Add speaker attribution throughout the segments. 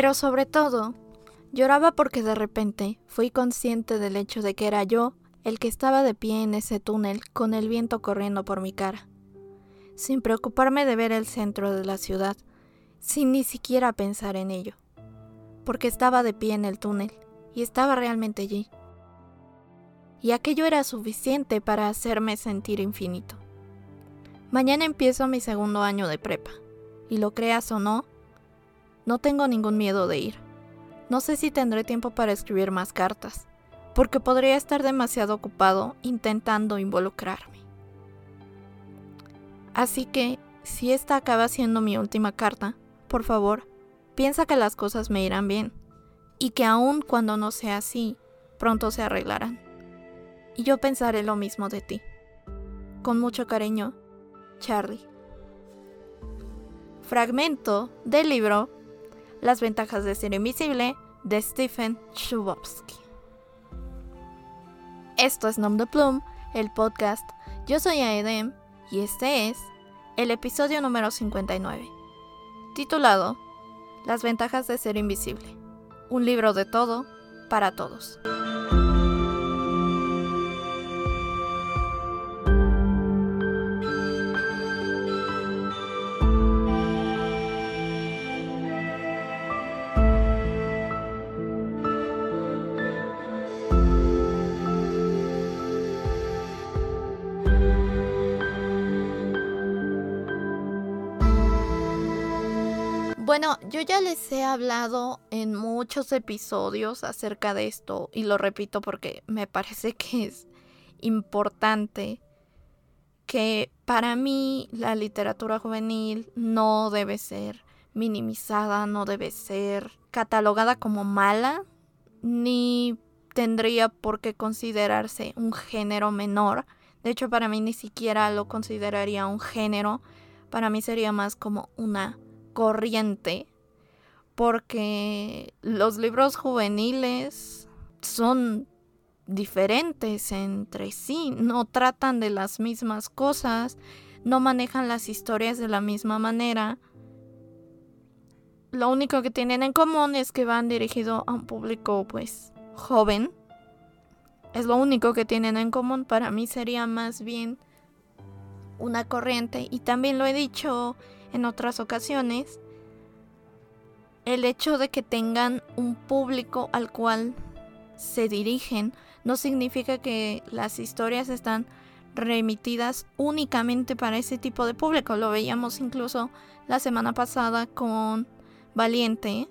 Speaker 1: Pero sobre todo, lloraba porque de repente fui consciente del hecho de que era yo el que estaba de pie en ese túnel con el viento corriendo por mi cara, sin preocuparme de ver el centro de la ciudad, sin ni siquiera pensar en ello, porque estaba de pie en el túnel y estaba realmente allí. Y aquello era suficiente para hacerme sentir infinito. Mañana empiezo mi segundo año de prepa, y lo creas o no, no tengo ningún miedo de ir. No sé si tendré tiempo para escribir más cartas, porque podría estar demasiado ocupado intentando involucrarme. Así que, si esta acaba siendo mi última carta, por favor, piensa que las cosas me irán bien, y que aun cuando no sea así, pronto se arreglarán. Y yo pensaré lo mismo de ti. Con mucho cariño, Charlie. Fragmento del libro las ventajas de ser invisible de Stephen Chbosky. Esto es Nom de Plum, el podcast. Yo soy Aedem y este es el episodio número 59, titulado Las ventajas de ser invisible. Un libro de todo para todos. Yo ya les he hablado en muchos episodios acerca de esto y lo repito porque me parece que es importante que para mí la literatura juvenil no debe ser minimizada, no debe ser catalogada como mala, ni tendría por qué considerarse un género menor. De hecho, para mí ni siquiera lo consideraría un género, para mí sería más como una corriente porque los libros juveniles son diferentes entre sí, no tratan de las mismas cosas, no manejan las historias de la misma manera. Lo único que tienen en común es que van dirigidos a un público pues joven. Es lo único que tienen en común. Para mí sería más bien una corriente. Y también lo he dicho en otras ocasiones, el hecho de que tengan un público al cual se dirigen no significa que las historias están remitidas únicamente para ese tipo de público. Lo veíamos incluso la semana pasada con Valiente,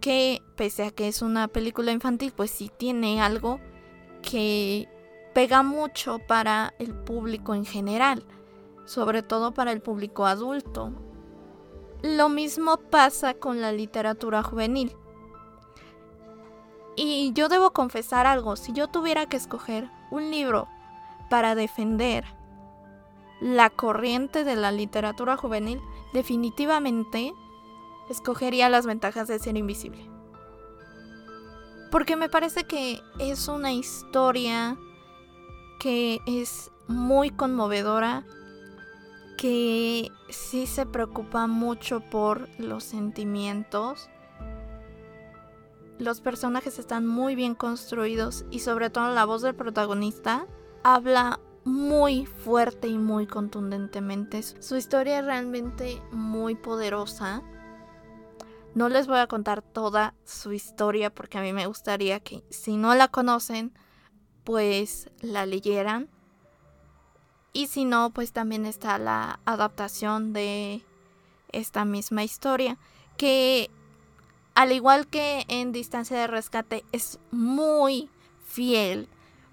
Speaker 1: que pese a que es una película infantil, pues sí tiene algo que pega mucho para el público en general sobre todo para el público adulto. Lo mismo pasa con la literatura juvenil. Y yo debo confesar algo, si yo tuviera que escoger un libro para defender la corriente de la literatura juvenil, definitivamente escogería las ventajas de ser invisible. Porque me parece que es una historia que es muy conmovedora que sí se preocupa mucho por los sentimientos. Los personajes están muy bien construidos y sobre todo la voz del protagonista habla muy fuerte y muy contundentemente. Su historia es realmente muy poderosa. No les voy a contar toda su historia porque a mí me gustaría que si no la conocen, pues la leyeran y si no, pues también está la adaptación de esta misma historia, que al igual que en Distancia de Rescate es muy fiel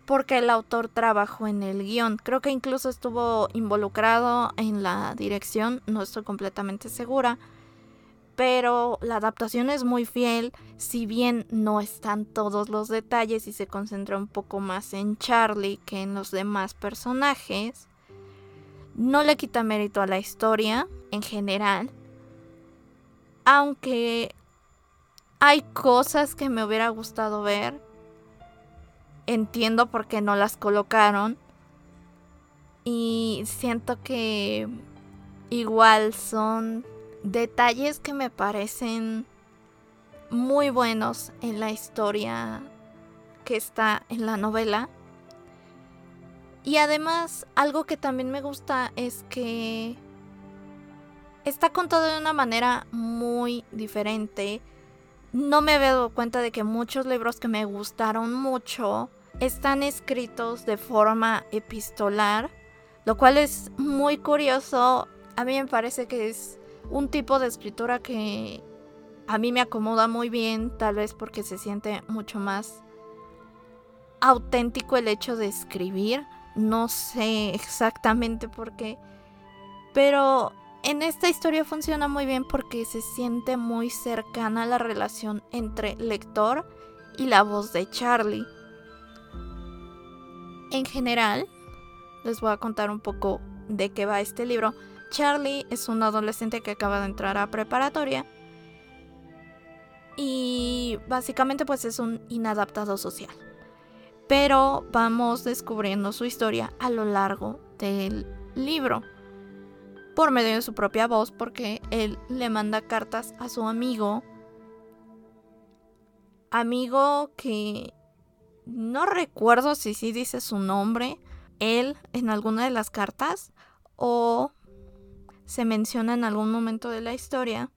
Speaker 1: porque el autor trabajó en el guion. Creo que incluso estuvo involucrado en la dirección, no estoy completamente segura. Pero la adaptación es muy fiel, si bien no están todos los detalles y se concentra un poco más en Charlie que en los demás personajes. No le quita mérito a la historia en general. Aunque hay cosas que me hubiera gustado ver. Entiendo por qué no las colocaron. Y siento que igual son detalles que me parecen muy buenos en la historia que está en la novela. Y además, algo que también me gusta es que está contado de una manera muy diferente. No me había dado cuenta de que muchos libros que me gustaron mucho están escritos de forma epistolar, lo cual es muy curioso. A mí me parece que es un tipo de escritura que a mí me acomoda muy bien, tal vez porque se siente mucho más auténtico el hecho de escribir. No sé exactamente por qué. Pero en esta historia funciona muy bien porque se siente muy cercana la relación entre lector y la voz de Charlie. En general, les voy a contar un poco de qué va este libro. Charlie es un adolescente que acaba de entrar a preparatoria y básicamente pues es un inadaptado social. Pero vamos descubriendo su historia a lo largo del libro por medio de su propia voz porque él le manda cartas a su amigo amigo que no recuerdo si sí dice su nombre él en alguna de las cartas o se menciona en algún momento de la historia.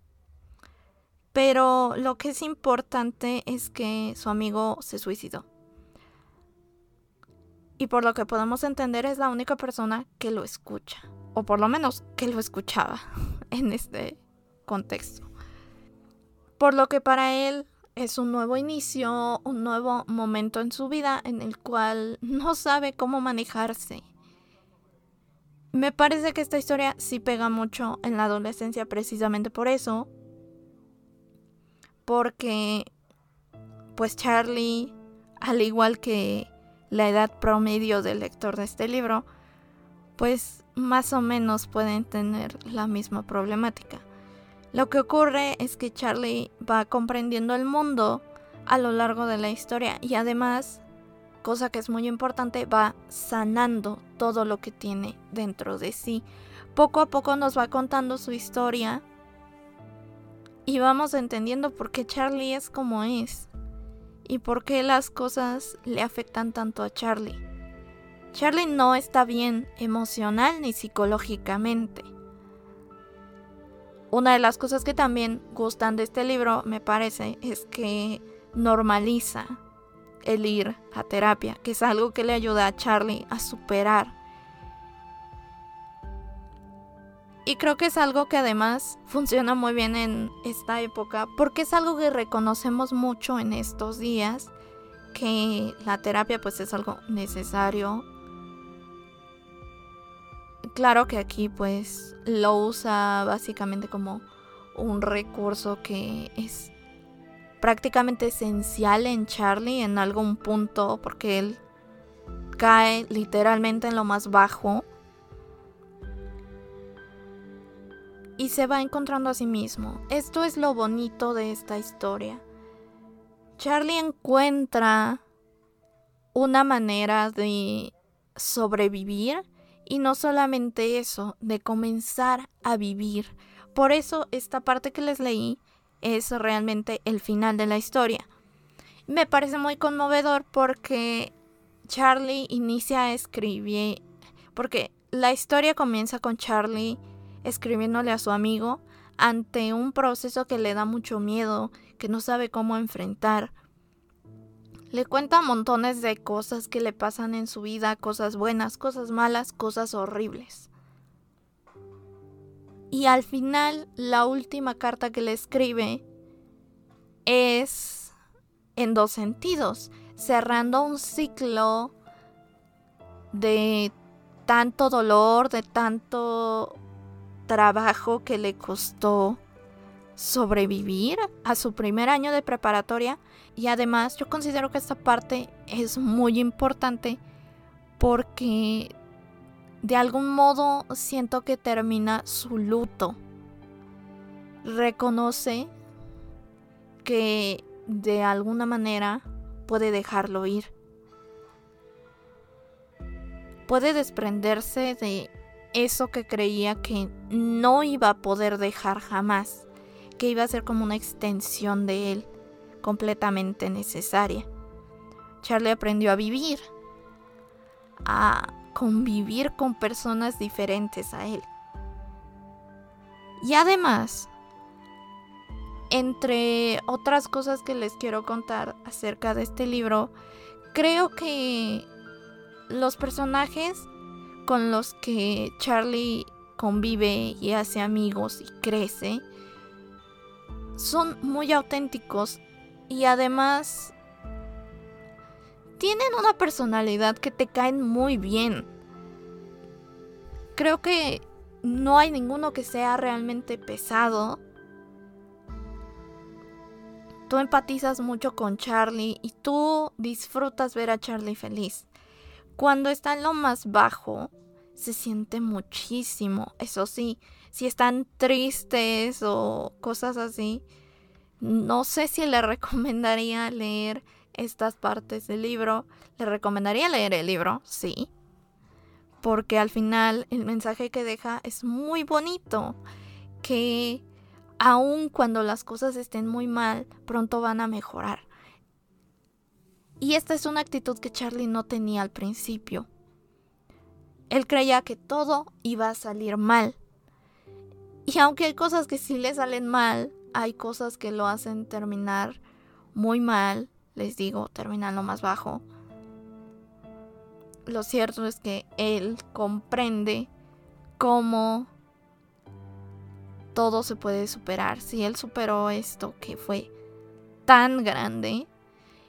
Speaker 1: Pero lo que es importante es que su amigo se suicidó. Y por lo que podemos entender es la única persona que lo escucha. O por lo menos que lo escuchaba en este contexto. Por lo que para él es un nuevo inicio, un nuevo momento en su vida en el cual no sabe cómo manejarse me parece que esta historia sí pega mucho en la adolescencia precisamente por eso. Porque pues Charlie, al igual que la edad promedio del lector de este libro, pues más o menos pueden tener la misma problemática. Lo que ocurre es que Charlie va comprendiendo el mundo a lo largo de la historia y además cosa que es muy importante, va sanando todo lo que tiene dentro de sí. Poco a poco nos va contando su historia y vamos entendiendo por qué Charlie es como es y por qué las cosas le afectan tanto a Charlie. Charlie no está bien emocional ni psicológicamente. Una de las cosas que también gustan de este libro, me parece, es que normaliza el ir a terapia, que es algo que le ayuda a Charlie a superar. Y creo que es algo que además funciona muy bien en esta época, porque es algo que reconocemos mucho en estos días, que la terapia pues es algo necesario. Claro que aquí pues lo usa básicamente como un recurso que es prácticamente esencial en Charlie en algún punto porque él cae literalmente en lo más bajo y se va encontrando a sí mismo. Esto es lo bonito de esta historia. Charlie encuentra una manera de sobrevivir y no solamente eso, de comenzar a vivir. Por eso esta parte que les leí es realmente el final de la historia. Me parece muy conmovedor porque Charlie inicia a escribir, porque la historia comienza con Charlie escribiéndole a su amigo ante un proceso que le da mucho miedo, que no sabe cómo enfrentar. Le cuenta montones de cosas que le pasan en su vida, cosas buenas, cosas malas, cosas horribles. Y al final, la última carta que le escribe es en dos sentidos, cerrando un ciclo de tanto dolor, de tanto trabajo que le costó sobrevivir a su primer año de preparatoria. Y además yo considero que esta parte es muy importante porque de algún modo siento que termina su luto. reconoce que de alguna manera puede dejarlo ir. Puede desprenderse de eso que creía que no iba a poder dejar jamás, que iba a ser como una extensión de él, completamente necesaria. Charlie aprendió a vivir, a convivir con personas diferentes a él. Y además, entre otras cosas que les quiero contar acerca de este libro, creo que los personajes con los que Charlie convive y hace amigos y crece son muy auténticos y además tienen una personalidad que te caen muy bien. Creo que no hay ninguno que sea realmente pesado. Tú empatizas mucho con Charlie y tú disfrutas ver a Charlie feliz. Cuando está en lo más bajo, se siente muchísimo. Eso sí, si están tristes o cosas así, no sé si le recomendaría leer estas partes del libro. Le recomendaría leer el libro, sí. Porque al final el mensaje que deja es muy bonito. Que aun cuando las cosas estén muy mal, pronto van a mejorar. Y esta es una actitud que Charlie no tenía al principio. Él creía que todo iba a salir mal. Y aunque hay cosas que sí le salen mal, hay cosas que lo hacen terminar muy mal les digo, terminan lo más bajo. Lo cierto es que él comprende cómo todo se puede superar. Si él superó esto que fue tan grande.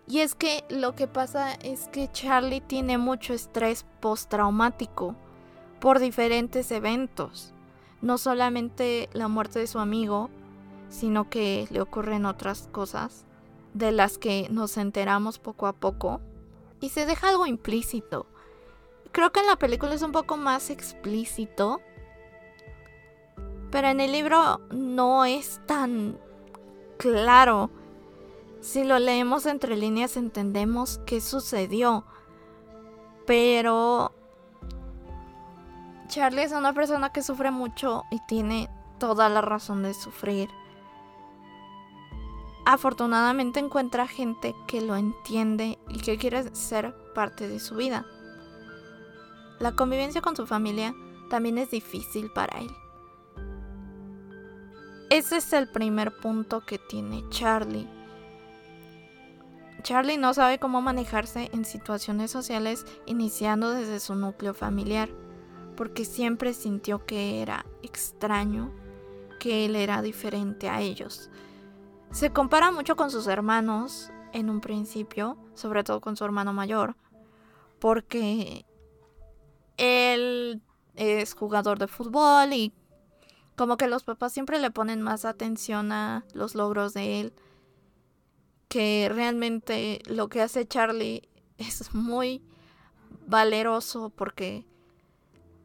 Speaker 1: Y es que lo que pasa es que Charlie tiene mucho estrés postraumático por diferentes eventos. No solamente la muerte de su amigo, sino que le ocurren otras cosas de las que nos enteramos poco a poco y se deja algo implícito. Creo que en la película es un poco más explícito, pero en el libro no es tan claro. Si lo leemos entre líneas entendemos qué sucedió, pero Charlie es una persona que sufre mucho y tiene toda la razón de sufrir afortunadamente encuentra gente que lo entiende y que quiere ser parte de su vida. La convivencia con su familia también es difícil para él. Ese es el primer punto que tiene Charlie. Charlie no sabe cómo manejarse en situaciones sociales iniciando desde su núcleo familiar, porque siempre sintió que era extraño, que él era diferente a ellos se compara mucho con sus hermanos en un principio, sobre todo con su hermano mayor, porque él es jugador de fútbol y como que los papás siempre le ponen más atención a los logros de él que realmente lo que hace Charlie es muy valeroso porque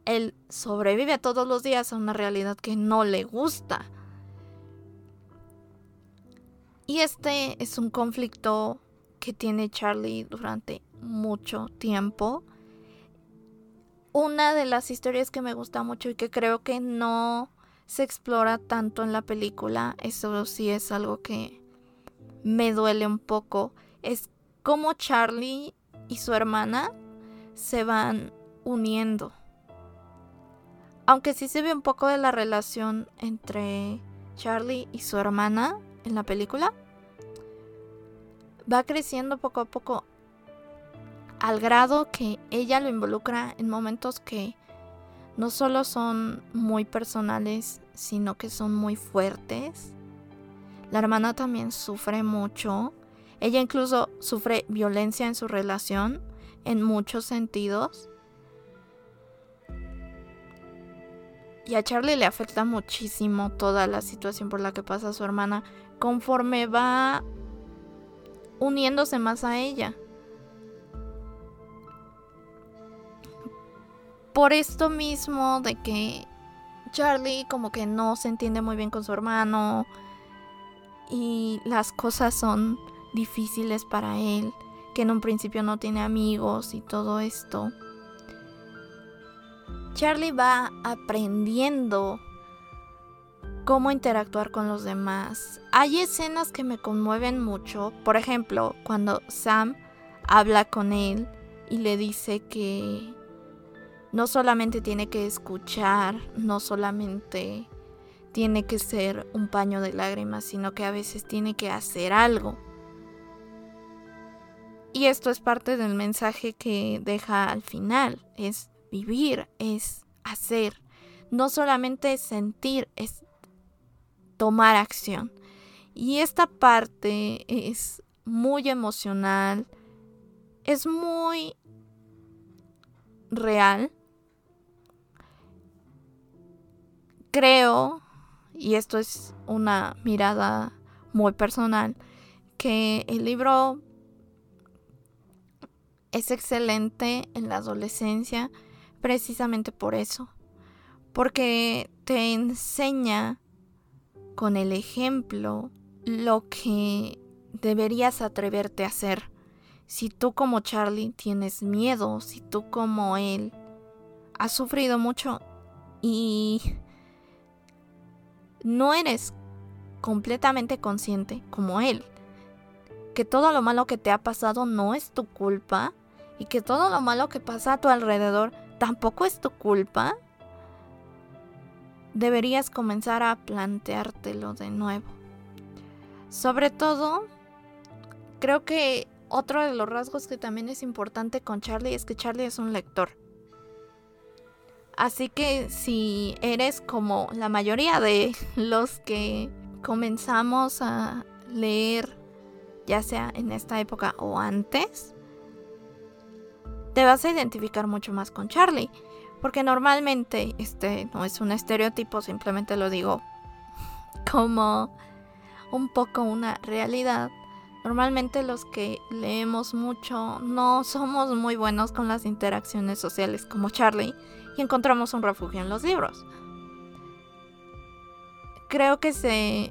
Speaker 1: él sobrevive todos los días a una realidad que no le gusta. Y este es un conflicto que tiene Charlie durante mucho tiempo. Una de las historias que me gusta mucho y que creo que no se explora tanto en la película, eso sí es algo que me duele un poco, es cómo Charlie y su hermana se van uniendo. Aunque sí se ve un poco de la relación entre Charlie y su hermana, en la película va creciendo poco a poco al grado que ella lo involucra en momentos que no solo son muy personales, sino que son muy fuertes. La hermana también sufre mucho. Ella incluso sufre violencia en su relación en muchos sentidos. Y a Charlie le afecta muchísimo toda la situación por la que pasa su hermana conforme va uniéndose más a ella. Por esto mismo de que Charlie como que no se entiende muy bien con su hermano y las cosas son difíciles para él, que en un principio no tiene amigos y todo esto. Charlie va aprendiendo cómo interactuar con los demás. Hay escenas que me conmueven mucho, por ejemplo, cuando Sam habla con él y le dice que no solamente tiene que escuchar, no solamente tiene que ser un paño de lágrimas, sino que a veces tiene que hacer algo. Y esto es parte del mensaje que deja al final, es vivir, es hacer. No solamente sentir, es tomar acción. Y esta parte es muy emocional, es muy real. Creo, y esto es una mirada muy personal, que el libro es excelente en la adolescencia precisamente por eso, porque te enseña con el ejemplo lo que deberías atreverte a hacer. Si tú como Charlie tienes miedo, si tú como él has sufrido mucho y no eres completamente consciente como él, que todo lo malo que te ha pasado no es tu culpa y que todo lo malo que pasa a tu alrededor tampoco es tu culpa, deberías comenzar a planteártelo de nuevo. Sobre todo, creo que otro de los rasgos que también es importante con Charlie es que Charlie es un lector. Así que si eres como la mayoría de los que comenzamos a leer, ya sea en esta época o antes, te vas a identificar mucho más con Charlie. Porque normalmente, este no es un estereotipo, simplemente lo digo como un poco una realidad. Normalmente los que leemos mucho no somos muy buenos con las interacciones sociales como Charlie y encontramos un refugio en los libros. Creo que se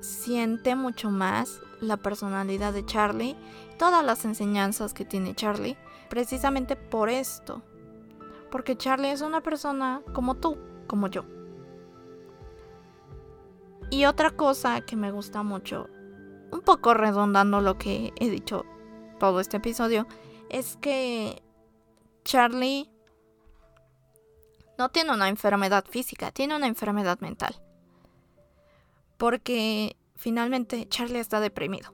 Speaker 1: siente mucho más la personalidad de Charlie, todas las enseñanzas que tiene Charlie, precisamente por esto porque Charlie es una persona como tú, como yo. Y otra cosa que me gusta mucho, un poco redondando lo que he dicho todo este episodio, es que Charlie no tiene una enfermedad física, tiene una enfermedad mental. Porque finalmente Charlie está deprimido.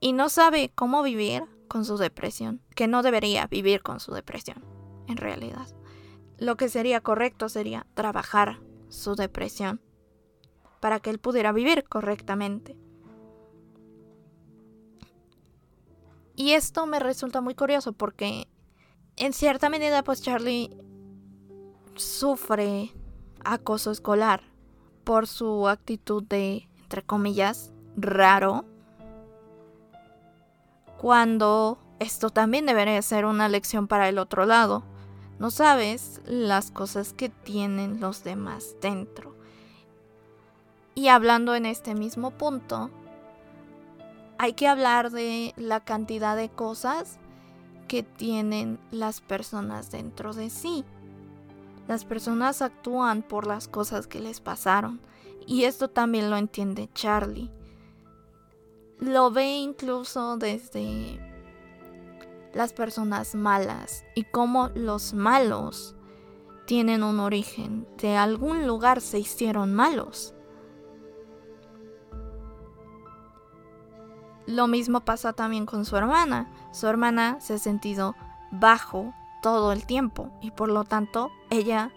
Speaker 1: Y no sabe cómo vivir con su depresión, que no debería vivir con su depresión, en realidad. Lo que sería correcto sería trabajar su depresión para que él pudiera vivir correctamente. Y esto me resulta muy curioso porque en cierta medida pues Charlie sufre acoso escolar por su actitud de, entre comillas, raro cuando esto también debería ser una lección para el otro lado. No sabes las cosas que tienen los demás dentro. Y hablando en este mismo punto, hay que hablar de la cantidad de cosas que tienen las personas dentro de sí. Las personas actúan por las cosas que les pasaron. Y esto también lo entiende Charlie lo ve incluso desde las personas malas y cómo los malos tienen un origen, de algún lugar se hicieron malos. Lo mismo pasa también con su hermana. Su hermana se ha sentido bajo todo el tiempo y por lo tanto ella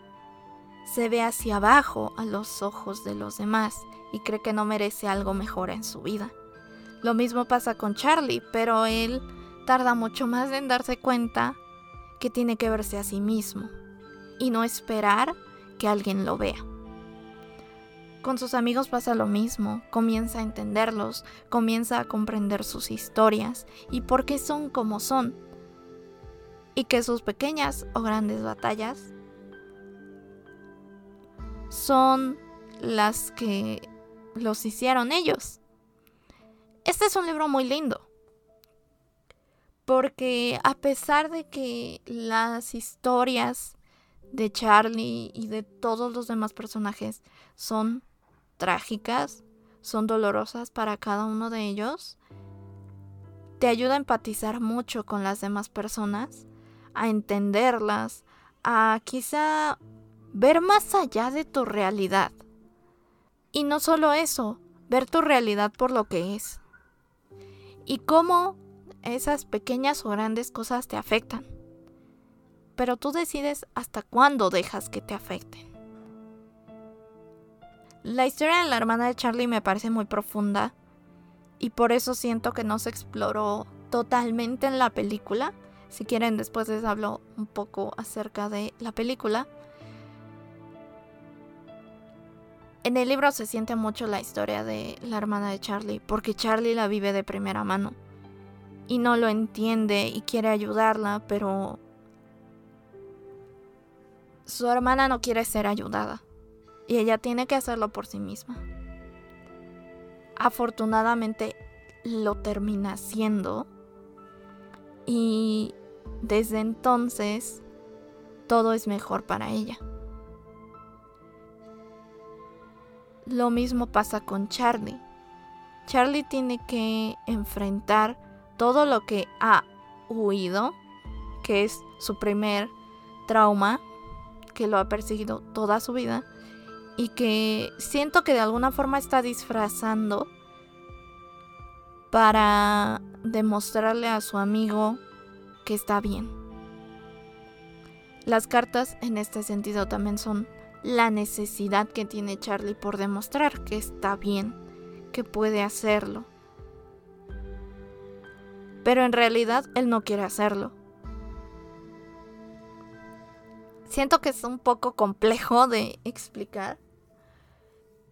Speaker 1: se ve hacia abajo a los ojos de los demás y cree que no merece algo mejor en su vida. Lo mismo pasa con Charlie, pero él tarda mucho más en darse cuenta que tiene que verse a sí mismo y no esperar que alguien lo vea. Con sus amigos pasa lo mismo, comienza a entenderlos, comienza a comprender sus historias y por qué son como son. Y que sus pequeñas o grandes batallas son las que los hicieron ellos. Este es un libro muy lindo. Porque a pesar de que las historias de Charlie y de todos los demás personajes son trágicas, son dolorosas para cada uno de ellos, te ayuda a empatizar mucho con las demás personas, a entenderlas, a quizá ver más allá de tu realidad. Y no solo eso, ver tu realidad por lo que es. Y cómo esas pequeñas o grandes cosas te afectan. Pero tú decides hasta cuándo dejas que te afecten. La historia de la hermana de Charlie me parece muy profunda y por eso siento que no se exploró totalmente en la película. Si quieren después les hablo un poco acerca de la película. En el libro se siente mucho la historia de la hermana de Charlie, porque Charlie la vive de primera mano. Y no lo entiende y quiere ayudarla, pero su hermana no quiere ser ayudada. Y ella tiene que hacerlo por sí misma. Afortunadamente lo termina haciendo. Y desde entonces todo es mejor para ella. Lo mismo pasa con Charlie. Charlie tiene que enfrentar todo lo que ha huido, que es su primer trauma, que lo ha perseguido toda su vida, y que siento que de alguna forma está disfrazando para demostrarle a su amigo que está bien. Las cartas en este sentido también son la necesidad que tiene Charlie por demostrar que está bien, que puede hacerlo. Pero en realidad él no quiere hacerlo. Siento que es un poco complejo de explicar.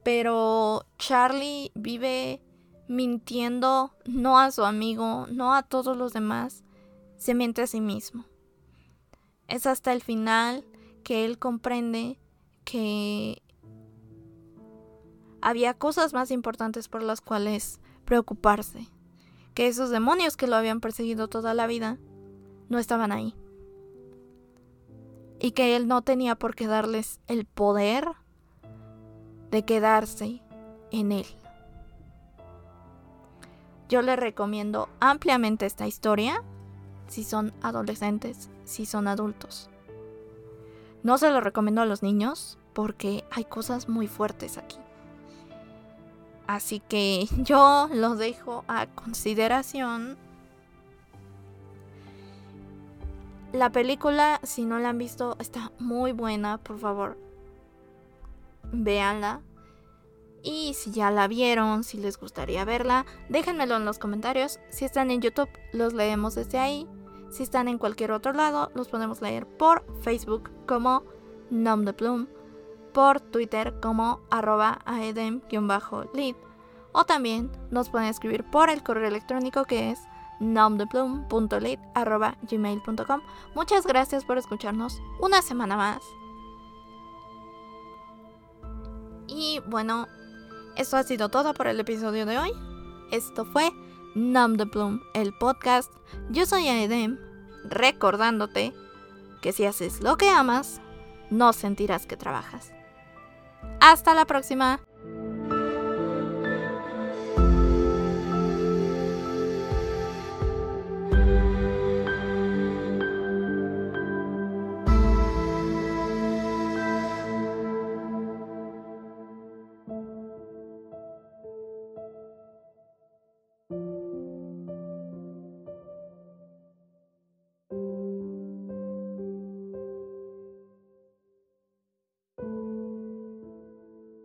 Speaker 1: Pero Charlie vive mintiendo no a su amigo, no a todos los demás, se miente a sí mismo. Es hasta el final que él comprende que había cosas más importantes por las cuales preocuparse, que esos demonios que lo habían perseguido toda la vida no estaban ahí, y que él no tenía por qué darles el poder de quedarse en él. Yo le recomiendo ampliamente esta historia si son adolescentes, si son adultos. No se lo recomiendo a los niños porque hay cosas muy fuertes aquí. Así que yo lo dejo a consideración. La película, si no la han visto, está muy buena, por favor. Véanla. Y si ya la vieron, si les gustaría verla, déjenmelo en los comentarios. Si están en YouTube, los leemos desde ahí. Si están en cualquier otro lado, los podemos leer por Facebook como Nom de Plum, por Twitter como arroba aedem-lead o también nos pueden escribir por el correo electrónico que es nomdeplum.lead.gmail.com Muchas gracias por escucharnos una semana más. Y bueno, esto ha sido todo por el episodio de hoy. Esto fue Nom de Plum, el podcast. Yo soy Aedem, recordándote que si haces lo que amas, no sentirás que trabajas. Hasta la próxima.